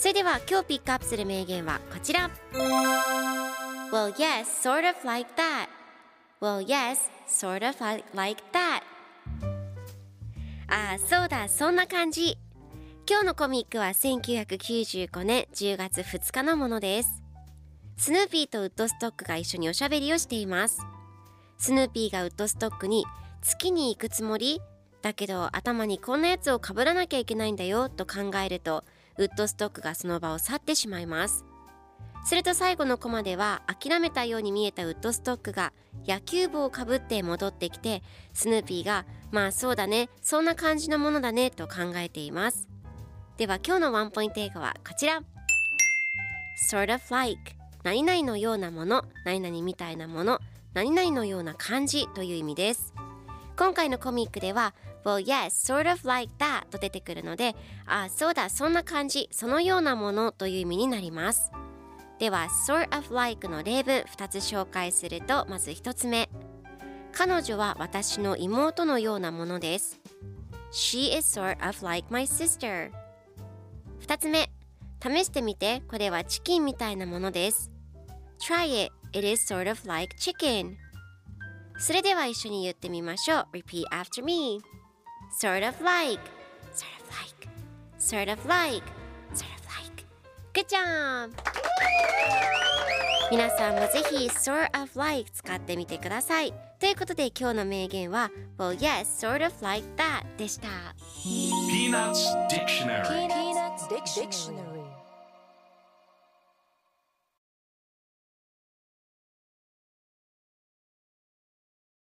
それでは今日ピックアップする名言はこちら。Well yes, sort of like that. Well yes, sort of like that. ああそうだそんな感じ。今日のコミックは1995年10月2日のものです。スヌーピーとウッドストックが一緒におしゃべりをしています。スヌーピーがウッドストックに月に行くつもり？だけど頭にこんなやつをかぶらなきゃいけないんだよと考えるとウッドストックがその場を去ってしまいます。すると最後のコマでは諦めたように見えたウッドストックが野球帽をかぶって戻ってきてスヌーピーがまあそうだねそんな感じのものだねと考えています。では今日のワンポイント英語はこちら。Sort of like 何々のようなもの何々みたいなもの何々のような感じという意味です。今回のコミックでは Well yes, sort of like that と出てくるのでああそうだそんな感じそのようなものという意味になります。では sort of like の例文2つ紹介するとまず1つ目。彼女は私の妹のようなものです。She is sort of like my sister 2つ目。試してみて。これはチキンみたいなものです。Try it, it is sort of like chicken それでは一緒に言ってみましょう Repeat after me Sort of like Sort of like Sort of like Sort of like Good job! 皆さんもぜひ sort of like 使ってみてくださいということで今日の名言は Well yes, sort of like that でした Peanuts Dictionary Peanuts Dictionary